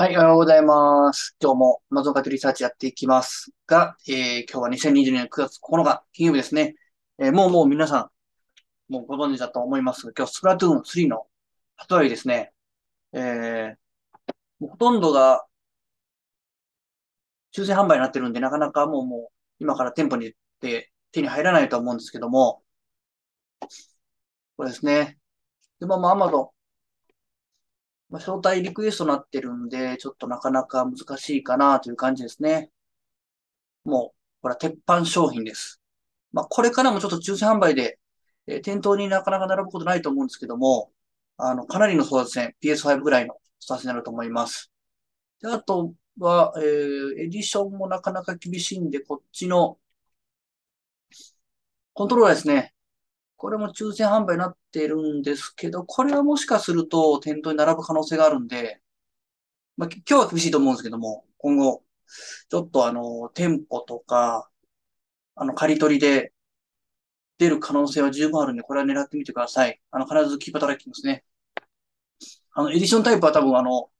はい、おはようございます。今日も Amazon カテリサーチやっていきますが、えー、今日は2022年9月9日、金曜日ですね。えー、もうもう皆さん、もうご存知だと思いますが、今日スプラトゥーン3の発売ですね。えー、ほとんどが抽選販売になってるんで、なかなかもうもう今から店舗に行って手に入らないと思うんですけども、これですね。で、まあまあ Amazon まあ、招待リクエストになってるんで、ちょっとなかなか難しいかなという感じですね。もう、これは鉄板商品です。まあ、これからもちょっと抽選販売で、えー、店頭になかなか並ぶことないと思うんですけども、あの、かなりの争奪戦、PS5 ぐらいのスタートになると思います。で、あとは、えー、エディションもなかなか厳しいんで、こっちの、コントローラーですね。これも抽選販売になってるんですけど、これはもしかすると店頭に並ぶ可能性があるんで、まあ、今日は厳しいと思うんですけども、今後、ちょっとあの、店舗とか、あの、借り取りで出る可能性は十分あるんで、これは狙ってみてください。あの、必ずキーパートラッキングですね。あの、エディションタイプは多分あの、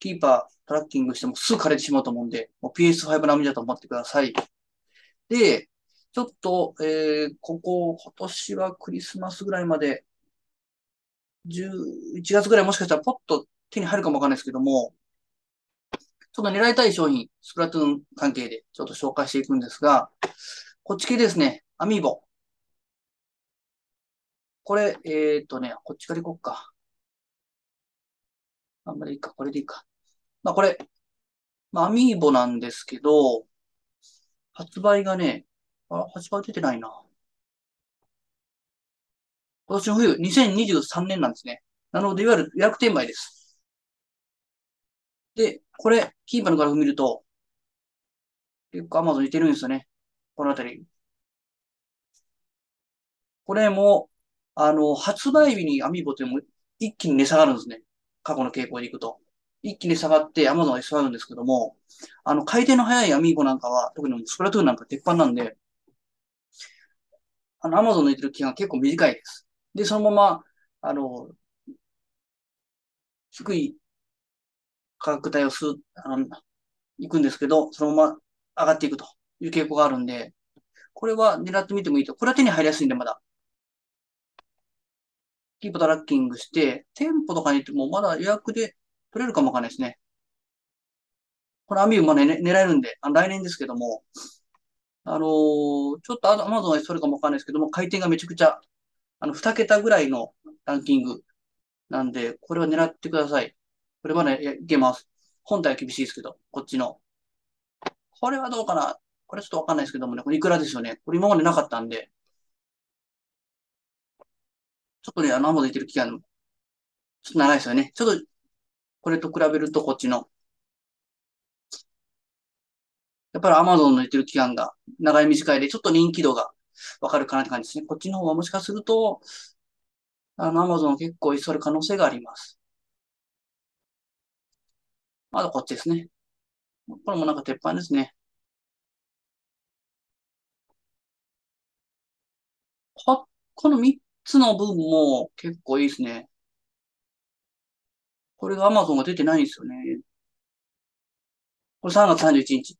キーパートラッキングしてもすぐ枯れてしまうと思うんで、もう PS5 並みだと思ってください。で、ちょっと、えー、ここ、今年はクリスマスぐらいまで、11月ぐらいもしかしたらポッと手に入るかもわかんないですけども、ちょっと狙いたい商品、スプラトゥーン関係でちょっと紹介していくんですが、こっち系ですね、アミーボ。これ、えっ、とね、こっちからいこうか。あんまりいいか、これでいいか。まあこれ、まあ、アミーボなんですけど、発売がね、あ、発売出てないな。今年の冬、2023年なんですね。なので、いわゆる予約転売です。で、これ、キーパーのグラフ見ると、結構 Amazon 似てるんですよね。このあたり。これも、あの、発売日にアミーボっても一気に値下がるんですね。過去の傾向でいくと。一気に下がって Amazon が下がるんですけども、あの、回転の速いアミーボなんかは、特にスプラトゥーンなんか鉄板なんで、あの、アマゾンの言ってる期間結構短いです。で、そのまま、あの、低い価格帯をす、あの、行くんですけど、そのまま上がっていくという傾向があるんで、これは狙ってみてもいいと。これは手に入りやすいんで、まだ。キープトラッキングして、店舗とかに行ってもまだ予約で取れるかもわかんないですね。これアミューもね、狙えるんで、あの来年ですけども、あの、ちょっとアマゾンはそれかもわかんないですけども、回転がめちゃくちゃ、あの、二桁ぐらいのランキングなんで、これは狙ってください。これまでいけます。本体は厳しいですけど、こっちの。これはどうかな？これちょっとわかんないですけどもね、これいくらですよね？これ今までなかったんで。ちょっとね、あの、アマゾンいてる期間、ちょっと長いですよね。ちょっと、これと比べるとこっちのやっぱり Amazon の言ってる期間が長い短いで、ちょっと人気度がわかるかなって感じですね。こっちの方がもしかすると、あの、Amazon 結構急る可能性があります。まだこっちですね。これもなんか鉄板ですね。こ、この3つの部分も結構いいですね。これが Amazon が出てないんですよね。これ3月31日。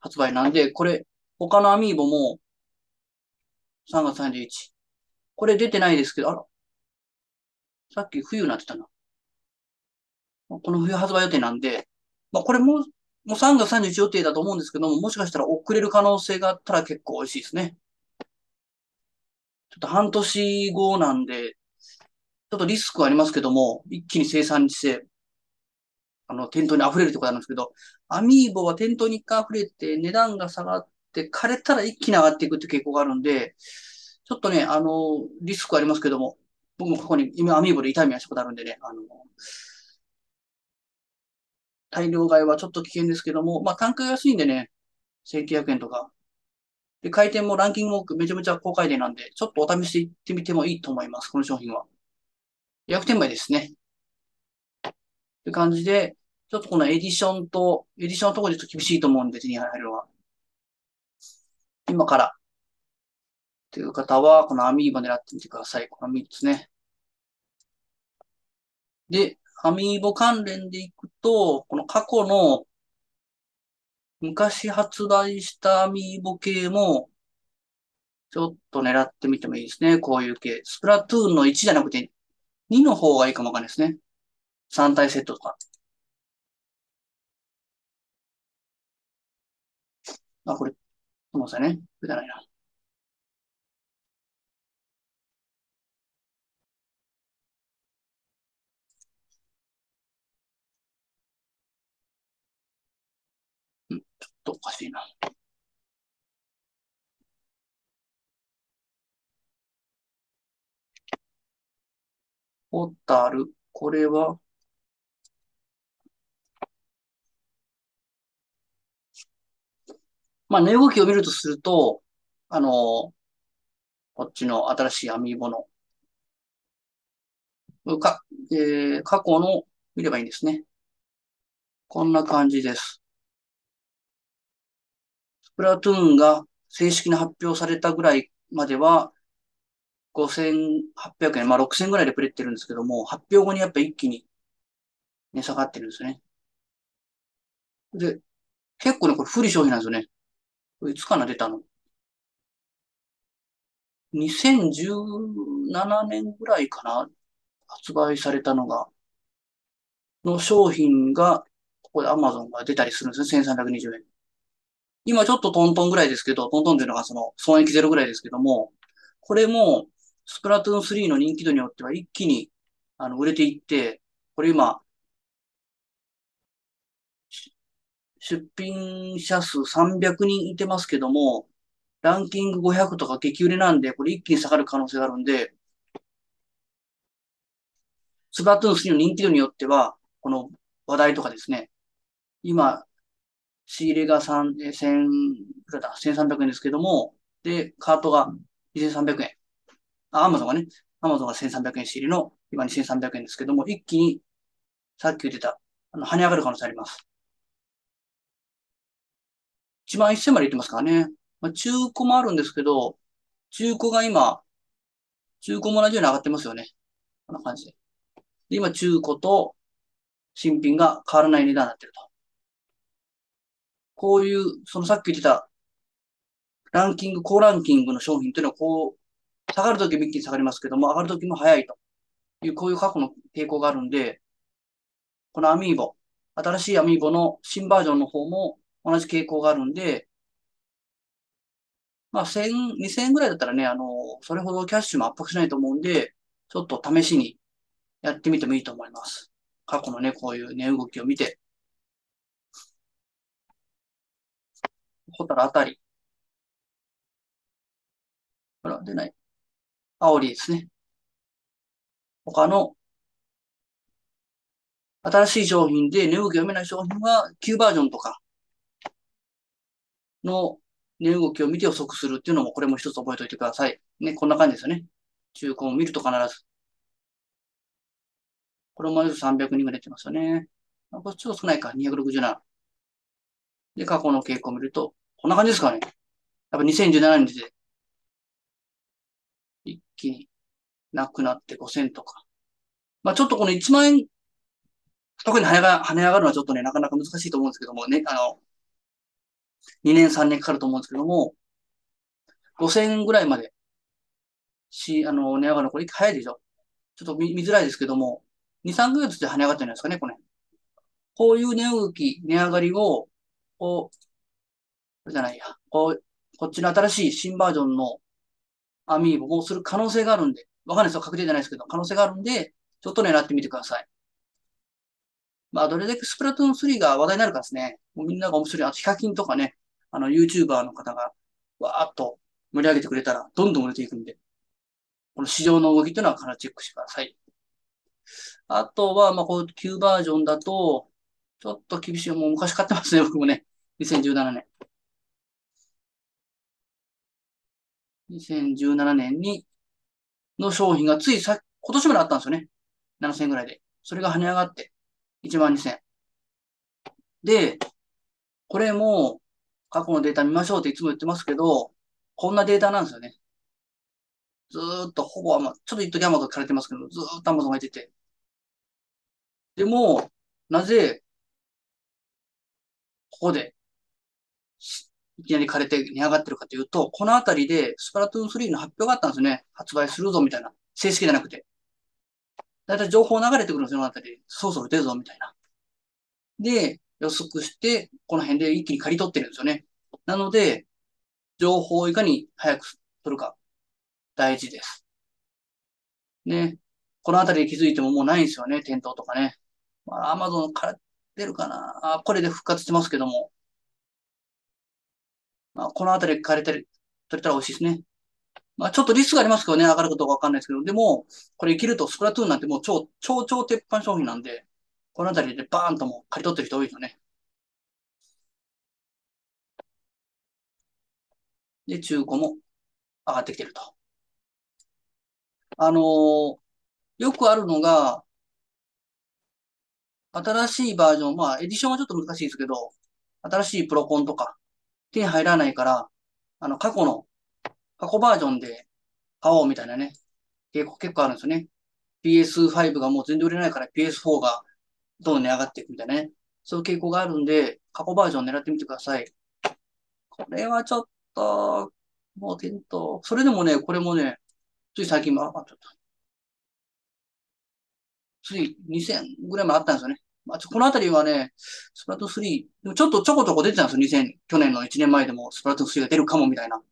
発売なんで、これ、他のアミーボも3月31。これ出てないですけど、あら。さっき冬になってたな。この冬発売予定なんで、まあこれも、もう3月31予定だと思うんですけども、もしかしたら遅れる可能性があったら結構美味しいですね。ちょっと半年後なんで、ちょっとリスクはありますけども、一気に生産してあの、店頭に溢れるってことなんですけど、アミーボは店頭に一回溢れて、値段が下がって、枯れたら一気に上がっていくって傾向があるんで、ちょっとね、あの、リスクありますけども、僕もここに今アミーボで痛みはしたことあるんでね、あの、大量買いはちょっと危険ですけども、まあ単価が安いんでね、1900円とか。で、回転もランキングもめちゃめちゃ高回転なんで、ちょっとお試し行ってみてもいいと思います、この商品は。薬転売ですね。って感じで、ちょっとこのエディションと、エディションのところでちょっと厳しいと思うんで、手に入るのは。今から。という方は、このアミーバ狙ってみてください。この3つね。で、アミーボ関連でいくと、この過去の昔発売したアミーボ系も、ちょっと狙ってみてもいいですね。こういう系。スプラトゥーンの1じゃなくて2の方がいいかもわかんないですね。3体セットとか。あ、これ、すみませんね。これじゃないな。うん、ちょっとおかしいな。ホタル。これは、まあ、値動きを見るとすると、あの、こっちの新しいアミーボの、か、えー、過去の見ればいいんですね。こんな感じです。スプラトゥーンが正式に発表されたぐらいまでは、5800円、まあ6000ぐらいでプレってるんですけども、発表後にやっぱ一気に値下がってるんですね。で、結構ね、これ不利商品なんですよね。いつかな出たの ?2017 年ぐらいかな発売されたのが、の商品が、ここで Amazon が出たりするんですね。1320円。今ちょっとトントンぐらいですけど、トントンというのがその損益ゼロぐらいですけども、これもスプラトゥーン3の人気度によっては一気にあの売れていって、これ今、出品者数300人いてますけども、ランキング500とか激売れなんで、これ一気に下がる可能性があるんで、スプラトゥーン3の人気度によっては、この話題とかですね、今、仕入れが、1000だ、1300円ですけども、で、カートが2300円。あ、アマゾンがね、アマゾンが1300円仕入れの、今2300円ですけども、一気に、さっき言ってた、あの、跳ね上がる可能性あります。1万1000までいってますからね。まあ、中古もあるんですけど、中古が今、中古も同じように上がってますよね。こんな感じで。で今、中古と新品が変わらない値段になってると。こういう、そのさっき言ってた、ランキング、高ランキングの商品というのは、こう、下がるときも一気に下がりますけども、上がるときも早いという、こういう過去の傾向があるんで、このアミーボ、新しいアミーボの新バージョンの方も同じ傾向があるんで、まあ、1000、2000円ぐらいだったらね、あの、それほどキャッシュも圧迫しないと思うんで、ちょっと試しにやってみてもいいと思います。過去のね、こういう値動きを見て。ホタルあたり。ほら、出ない。アオリですね。他の新しい商品で値動きを読めない商品は旧バージョンとかの値動きを見て予測するっていうのも、これも一つ覚えておいてください。ね、こんな感じですよね。中古を見ると必ず。これも300人が出てますよね。こっちは少ないか、267。で、過去の傾向を見ると、こんな感じですかね。やっぱ2017年で、一気になくなって5000とか。まあちょっとこの1万円、特に跳ね上がるのはちょっとね、なかなか難しいと思うんですけどもね、あの、2年3年かかると思うんですけども、5000円ぐらいまで、し、あの、値上がるのこれ早いでしょ？ちょっと見見づらいですけども、2、3ヶ月で跳ね上がったんじゃないですかね、これ。こういう値動き、値上がりを、こう、これじゃないや、こう、こっちの新しい新バージョンのアミーボもする可能性があるんで、わかんないですよ、確定じゃないですけど、可能性があるんで、ちょっと狙ってみてください。まあ、どれだけスプラトゥーン3が話題になるかですね。もうみんなが面白い。あと、ヒカキンとかね、あの、YouTuber の方が、わーっと盛り上げてくれたら、どんどん売れていくんで、この市場の動きというのは必ずチェックしてください。あとは、まあ、こう、旧バージョンだと、ちょっと厳しい。もう昔買ってますね、僕もね。2017年。2017年に、の商品がついさ、今年まであったんですよね。7000円ぐらいで。それが跳ね上がって、1万2000。で、これも過去のデータ見ましょうっていつも言ってますけど、こんなデータなんですよね。ずーっとほぼ、ちょっと一時アマゾンされてますけど、ずーっとアマゾンがいてて。でも、なぜ、ここで、いきなり枯れて値上がってるかというと、このあたりでスプラトゥーン3の発表があったんですよね。発売するぞみたいな。正式じゃなくて。だいたい情報流れてくるんですよ、このあたり。そろそろ出るぞみたいな。で、予測して、この辺で一気に刈り取ってるんですよね。なので、情報をいかに早く取るか、大事です。ね。このあたりで気づいてももうないんですよね、店頭とかね。まあ、アマゾンから出るかな。あ、これで復活してますけども。まあ、このあたりで枯れてる、取れたら美味しいですね。まあ、ちょっとリスクありますけどね、上がることかわかんないですけど、でも、これ生きるとスプラトゥーンなんてもう超、超超鉄板商品なんで、このあたりでバーンとも刈り取ってる人多いよね。で、中古も上がってきてると。あのー、よくあるのが、新しいバージョン、まあ、エディションはちょっと難しいですけど、新しいプロコンとか、手に入らないから、あの、過去の、過去バージョンで買おうみたいなね、結構、結構あるんですよね。PS5 がもう全然売れないから PS4 がどんどん値上がっていくみたいなね。そういう傾向があるんで、過去バージョン狙ってみてください。これはちょっと、もう店頭。それでもね、これもね、つい最近もあっちゃった。つい2000ぐらいもあったんですよね。まあ、このあたりはね、スプラトゥーン3、でもちょっとちょこちょこ出てたんですよ。2000、去年の1年前でもスプラトゥーン3が出るかもみたいな。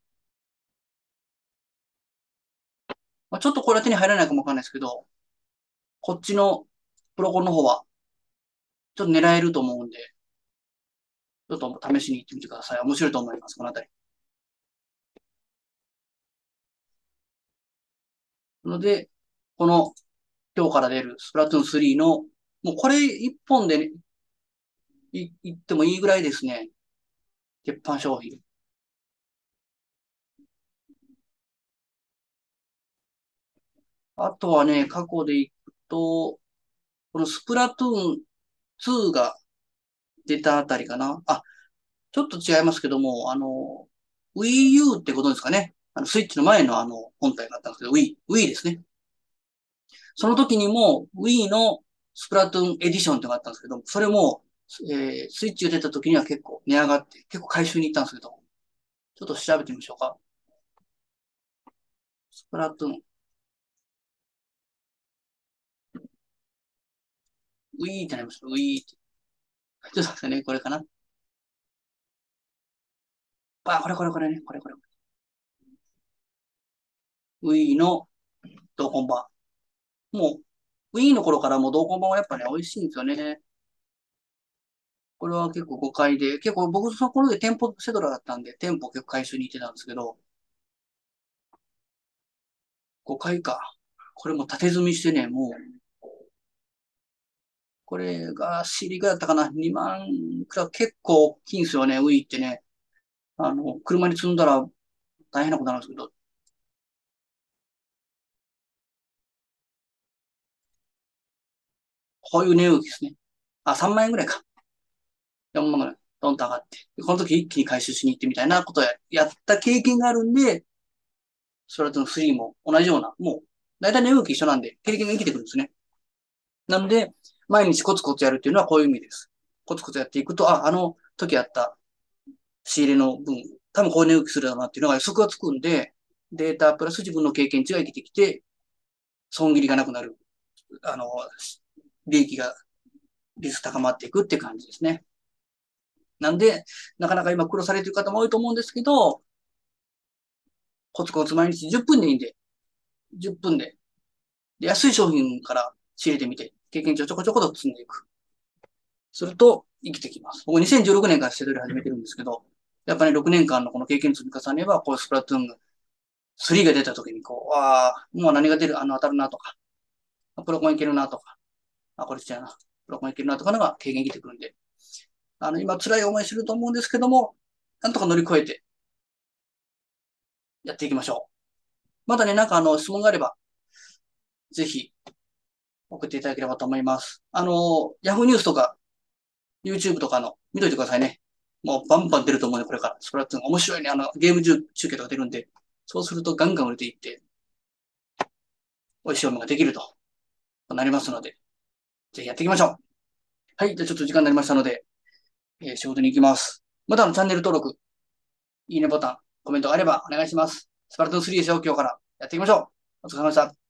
まあ、ちょっとこれは手に入らないかもわかんないですけど、こっちのプロコンの方は、ちょっと狙えると思うんで、ちょっと試しに行ってみてください。面白いと思います、このあたり。ので、この今日から出るスプラトゥーン3の、もうこれ一本で、ね、い、言ってもいいぐらいですね。鉄板商品。あとはね、過去でいくと、このスプラトゥーン2が出たあたりかな。あ、ちょっと違いますけども、あの、Wii U ってことですかね。あの、スイッチの前のあの、本体があったんですけど、Wii、Wii ですね。その時にも Wii のスプラトゥーンエディションってのがあったんですけど、それも、えー、スイッチが出た時には結構値上がって、結構回収に行ったんですけど、ちょっと調べてみましょうか。スプラトゥーン。Wii ってなります Wii って。ちょっと待ってね、これかな。あ、これこれこれね、これこれ。Wii の同梱版。もう、Wii の頃からもう同梱版はやっぱね、美味しいんですよね。これは結構誤解で、結構僕その頃で店舗セドラだったんで、店舗結構回収に行ってたんですけど、誤解か。これも縦積みしてね、もう、これが CD ぐらいだったかな ?2 万くらい結構大きいんですよね、Wii ってね。あの、車に積んだら大変なことなんですけど、こういう値動きですね。あ、3万円ぐらいか。4万ぐらい。ドンと上がって。この時一気に回収しに行ってみたいなことをやった経験があるんで、スプラトゥーン3も同じような、もう、だいたい値動き一緒なんで、経験が生きてくるんですね。なので、毎日コツコツやるっていうのはこういう意味です。コツコツやっていくと、あ、あの時あった仕入れの分、多分こういう値動きするだなっていうのが予測がつくんで、データプラス自分の経験値が生きてきて、損切りがなくなる。あの、利益が、率高まっていくって感じですね。なんで、なかなか今苦労されてる方も多いと思うんですけど、コツコツ毎日10分でいいんで、10分で。で安い商品から仕入れてみて、経験値をちょこちょこと積んでいく。すると、生きてきます。僕2016年からセドリ始めてるんですけど、やっぱり、ね、6年間のこの経験積み重ねば、こうスプラトゥーン3が出た時に、こう、ああ、もう何が出る、あの当たるなとか、プロコンいけるなとか、あ、これちゃうな。プロコンいけるなとかのが軽減きてくるんで。あの、今辛い思いすると思うんですけども、なんとか乗り越えて、やっていきましょう。まだね、なんかあの、質問があれば、ぜひ、送っていただければと思います。あの、Yahoo ニュースとか、YouTube とかの、見といてくださいね。もうバンバン出ると思うね、これから。スプラトゥーン面白いね。あの、ゲーム中継とか出るんで、そうするとガンガン売れていって、美味しいものができると、なりますので、ぜひやっていきましょう。はい。じゃあちょっと時間になりましたので、えー、仕事に行きます。またのチャンネル登録、いいねボタン、コメントがあればお願いします。スパルトン3ですよ、今日から。やっていきましょう。お疲れ様でした。